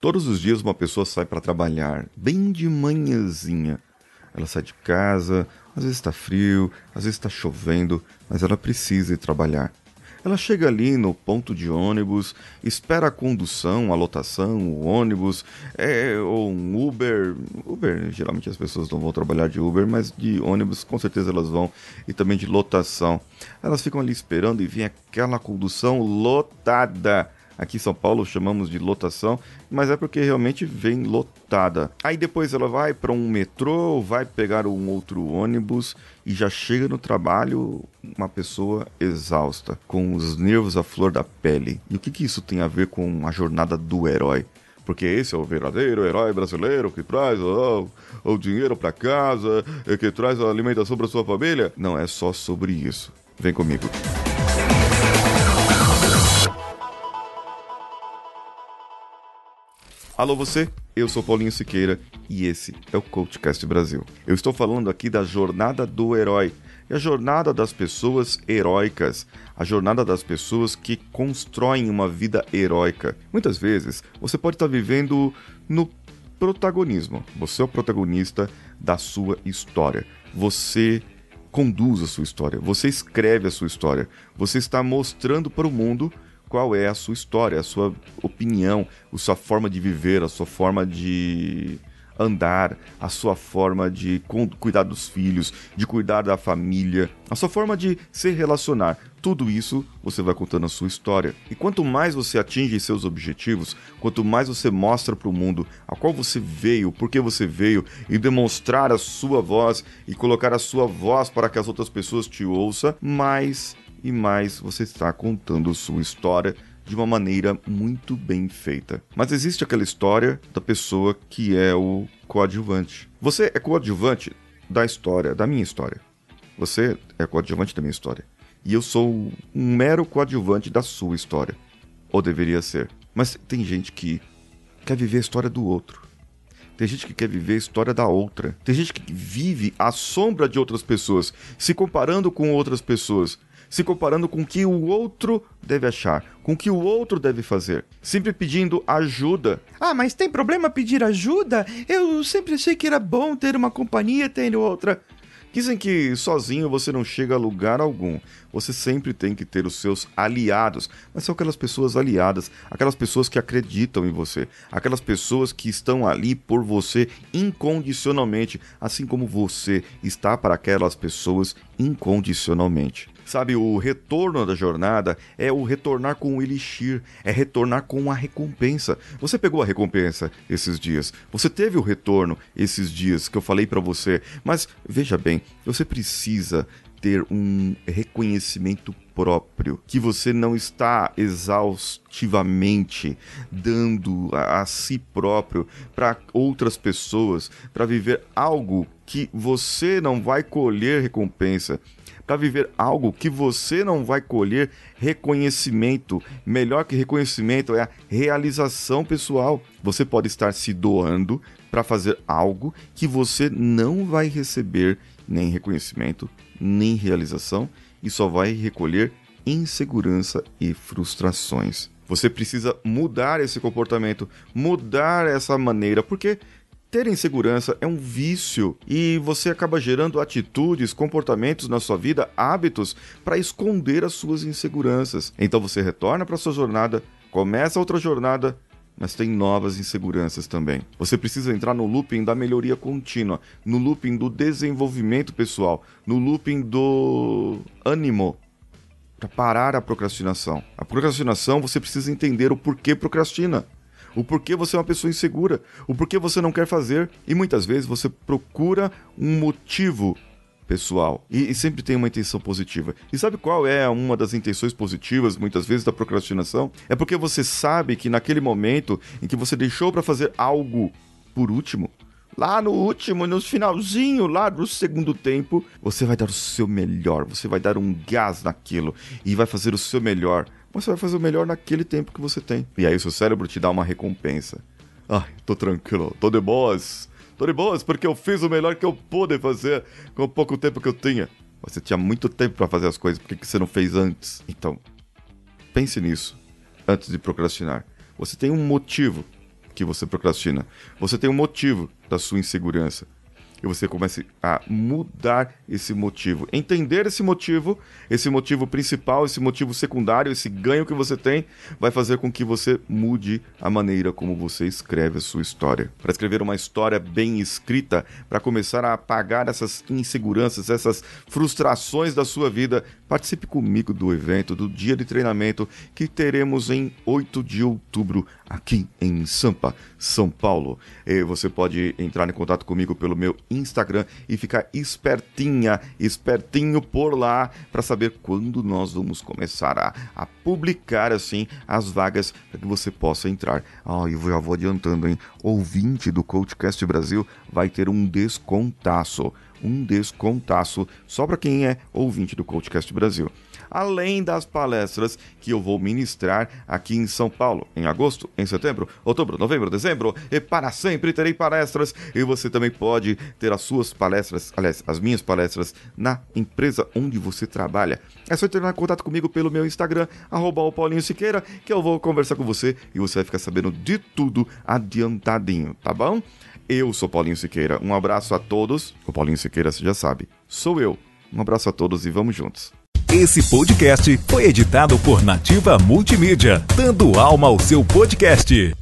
Todos os dias uma pessoa sai para trabalhar, bem de manhãzinha. Ela sai de casa, às vezes está frio, às vezes está chovendo, mas ela precisa ir trabalhar. Ela chega ali no ponto de ônibus, espera a condução, a lotação, o ônibus, é, ou um Uber. Uber, geralmente as pessoas não vão trabalhar de Uber, mas de ônibus com certeza elas vão, e também de lotação. Elas ficam ali esperando e vem aquela condução lotada Aqui em São Paulo chamamos de lotação, mas é porque realmente vem lotada. Aí depois ela vai para um metrô, vai pegar um outro ônibus e já chega no trabalho uma pessoa exausta, com os nervos à flor da pele. E o que, que isso tem a ver com a jornada do herói? porque esse é o verdadeiro herói brasileiro que traz o dinheiro para casa, que traz a alimentação para sua família. Não é só sobre isso. Vem comigo. Alô você, eu sou Paulinho Siqueira e esse é o CoachCast Brasil. Eu estou falando aqui da jornada do herói e a jornada das pessoas heróicas, a jornada das pessoas que constroem uma vida heróica. Muitas vezes você pode estar vivendo no protagonismo. Você é o protagonista da sua história. Você conduz a sua história, você escreve a sua história, você está mostrando para o mundo qual é a sua história, a sua opinião, a sua forma de viver, a sua forma de andar, a sua forma de cuidar dos filhos, de cuidar da família, a sua forma de se relacionar. Tudo isso você vai contando a sua história. E quanto mais você atinge seus objetivos, quanto mais você mostra para o mundo a qual você veio, por que você veio, e demonstrar a sua voz e colocar a sua voz para que as outras pessoas te ouçam, mais e mais você está contando sua história de uma maneira muito bem feita. Mas existe aquela história da pessoa que é o coadjuvante. Você é coadjuvante da história, da minha história. Você é coadjuvante da minha história. E eu sou um mero coadjuvante da sua história. Ou deveria ser. Mas tem gente que quer viver a história do outro. Tem gente que quer viver a história da outra. Tem gente que vive à sombra de outras pessoas, se comparando com outras pessoas se comparando com o que o outro deve achar, com o que o outro deve fazer, sempre pedindo ajuda. Ah, mas tem problema pedir ajuda? Eu sempre achei que era bom ter uma companhia tendo outra. Dizem que sozinho você não chega a lugar algum. Você sempre tem que ter os seus aliados. Mas são aquelas pessoas aliadas, aquelas pessoas que acreditam em você, aquelas pessoas que estão ali por você incondicionalmente, assim como você está para aquelas pessoas incondicionalmente. Sabe, o retorno da jornada é o retornar com o elixir, é retornar com a recompensa. Você pegou a recompensa esses dias, você teve o retorno esses dias que eu falei para você, mas veja bem, você precisa ter um reconhecimento próprio, que você não está exaustivamente dando a, a si próprio para outras pessoas, para viver algo que você não vai colher recompensa para viver algo que você não vai colher reconhecimento. Melhor que reconhecimento é a realização pessoal. Você pode estar se doando para fazer algo que você não vai receber nem reconhecimento, nem realização e só vai recolher insegurança e frustrações. Você precisa mudar esse comportamento, mudar essa maneira, porque ter insegurança é um vício e você acaba gerando atitudes, comportamentos na sua vida, hábitos para esconder as suas inseguranças. Então você retorna para sua jornada, começa outra jornada, mas tem novas inseguranças também. Você precisa entrar no looping da melhoria contínua, no looping do desenvolvimento pessoal, no looping do ânimo para parar a procrastinação. A procrastinação você precisa entender o porquê procrastina o porquê você é uma pessoa insegura, o porquê você não quer fazer. E muitas vezes você procura um motivo pessoal e, e, sempre tem uma intenção positiva. E sabe qual é uma das intenções positivas, muitas vezes, da procrastinação? É porque você sabe que naquele momento em que você deixou para fazer algo por último, lá no último, no finalzinho, lá do segundo tempo, você vai dar o seu melhor, você vai dar um gás naquilo e vai fazer o seu melhor você vai fazer o melhor naquele tempo que você tem. E aí o seu cérebro te dá uma recompensa. Ai, tô tranquilo, tô de boas. Tô de boas porque eu fiz o melhor que eu pude fazer com o pouco tempo que eu tinha. Você tinha muito tempo para fazer as coisas, por que você não fez antes? Então, pense nisso antes de procrastinar. Você tem um motivo que você procrastina. Você tem um motivo da sua insegurança e você comece a mudar esse motivo. Entender esse motivo, esse motivo principal, esse motivo secundário, esse ganho que você tem, vai fazer com que você mude a maneira como você escreve a sua história. Para escrever uma história bem escrita, para começar a apagar essas inseguranças, essas frustrações da sua vida, participe comigo do evento, do dia de treinamento que teremos em 8 de outubro aqui em Sampa, São Paulo. E você pode entrar em contato comigo pelo meu Instagram e ficar espertinha, espertinho por lá para saber quando nós vamos começar a, a publicar assim as vagas para que você possa entrar. Ah, eu já vou adiantando, hein? Ouvinte do Coachcast Brasil vai ter um descontaço, um descontaço só para quem é ouvinte do Coachcast Brasil além das palestras que eu vou ministrar aqui em São Paulo, em agosto, em setembro, outubro, novembro, dezembro, e para sempre terei palestras. E você também pode ter as suas palestras, aliás, as minhas palestras na empresa onde você trabalha. É só entrar em contato comigo pelo meu Instagram, arroba Paulinho Siqueira, que eu vou conversar com você e você vai ficar sabendo de tudo adiantadinho, tá bom? Eu sou Paulinho Siqueira. Um abraço a todos. O Paulinho Siqueira, você já sabe. Sou eu. Um abraço a todos e vamos juntos. Esse podcast foi editado por Nativa Multimídia, dando alma ao seu podcast.